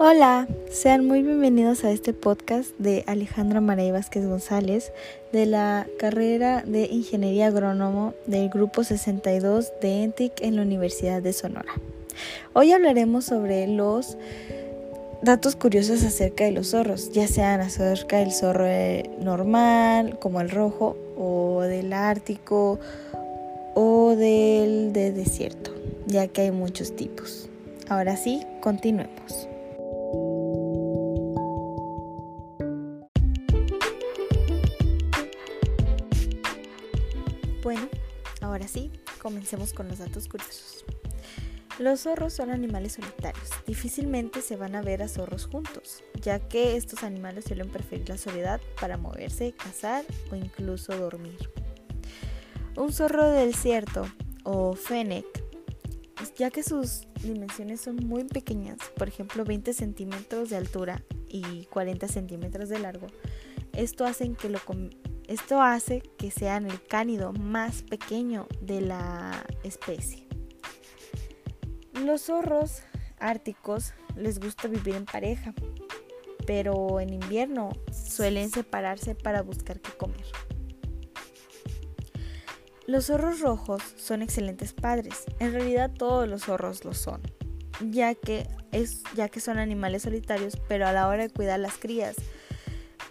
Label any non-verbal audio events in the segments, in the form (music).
Hola, sean muy bienvenidos a este podcast de Alejandra Maray Vázquez González de la carrera de Ingeniería Agrónomo del Grupo 62 de ENTIC en la Universidad de Sonora. Hoy hablaremos sobre los datos curiosos acerca de los zorros, ya sean acerca del zorro eh, normal, como el rojo, o del ártico, o del de desierto, ya que hay muchos tipos. Ahora sí, continuemos. Ahora sí, comencemos con los datos curiosos. Los zorros son animales solitarios. Difícilmente se van a ver a zorros juntos, ya que estos animales suelen preferir la soledad para moverse, cazar o incluso dormir. Un zorro del desierto o fennec, ya que sus dimensiones son muy pequeñas, por ejemplo 20 centímetros de altura y 40 centímetros de largo, esto hace que lo esto hace que sean el cánido más pequeño de la especie. Los zorros árticos les gusta vivir en pareja, pero en invierno suelen separarse para buscar qué comer. Los zorros rojos son excelentes padres. En realidad todos los zorros lo son, ya que, es, ya que son animales solitarios, pero a la hora de cuidar las crías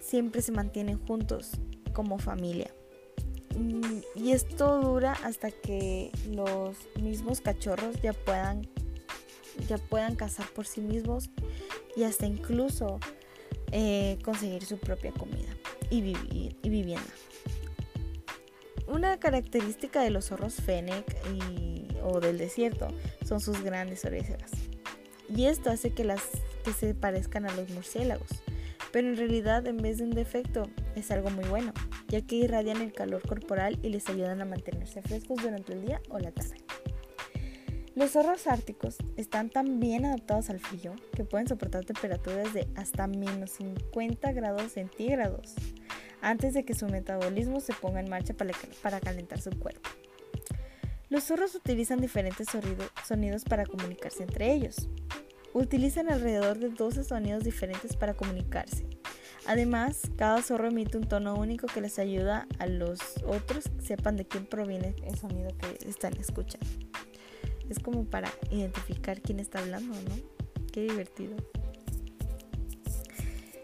siempre se mantienen juntos como familia. Mm, y esto dura hasta que los mismos cachorros ya puedan, ya puedan cazar por sí mismos y hasta incluso eh, conseguir su propia comida y, y vivienda. Una característica de los zorros fennec o del desierto son sus grandes orejas. Y esto hace que, las, que se parezcan a los murciélagos. Pero en realidad, en vez de un defecto, es algo muy bueno, ya que irradian el calor corporal y les ayudan a mantenerse frescos durante el día o la tarde. Los zorros árticos están tan bien adaptados al frío que pueden soportar temperaturas de hasta menos 50 grados centígrados antes de que su metabolismo se ponga en marcha para, calentar su cuerpo. Los zorros utilizan diferentes sonidos para comunicarse entre ellos. Utilizan alrededor de 12 sonidos diferentes para comunicarse, Además, cada zorro emite un tono único que les ayuda a los otros que sepan de quién proviene el sonido que están escuchando. Es como para identificar quién está hablando, ¿no? Qué divertido.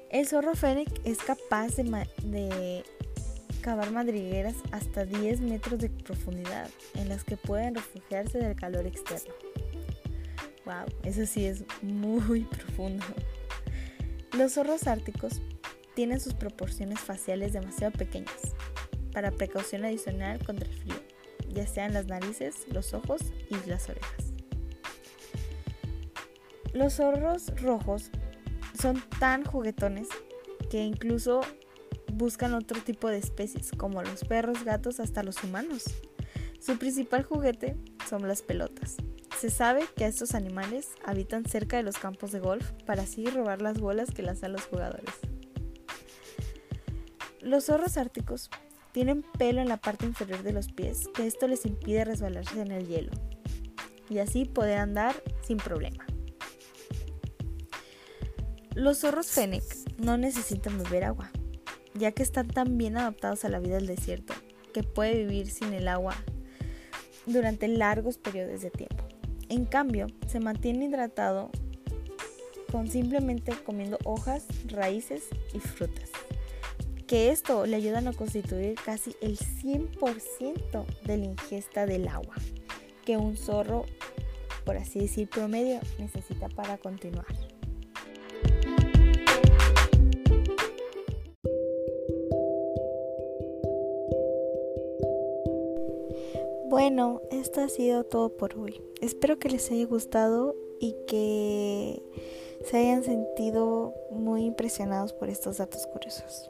El zorro fennec es capaz de, de cavar madrigueras hasta 10 metros de profundidad en las que pueden refugiarse del calor externo. Wow, eso sí es muy (laughs) profundo. Los zorros árticos tienen sus proporciones faciales demasiado pequeñas para precaución adicional contra el frío, ya sean las narices, los ojos y las orejas. Los zorros rojos son tan juguetones que incluso buscan otro tipo de especies, como los perros, gatos, hasta los humanos. Su principal juguete son las pelotas. Se sabe que estos animales habitan cerca de los campos de golf para así robar las bolas que lanzan los jugadores. Los zorros árticos tienen pelo en la parte inferior de los pies, que esto les impide resbalarse en el hielo y así poder andar sin problema. Los zorros fennec no necesitan beber agua, ya que están tan bien adaptados a la vida del desierto que puede vivir sin el agua durante largos periodos de tiempo. En cambio, se mantiene hidratado con simplemente comiendo hojas, raíces y frutas que esto le ayudan a constituir casi el 100% de la ingesta del agua que un zorro, por así decir, promedio necesita para continuar. Bueno, esto ha sido todo por hoy. Espero que les haya gustado y que se hayan sentido muy impresionados por estos datos curiosos.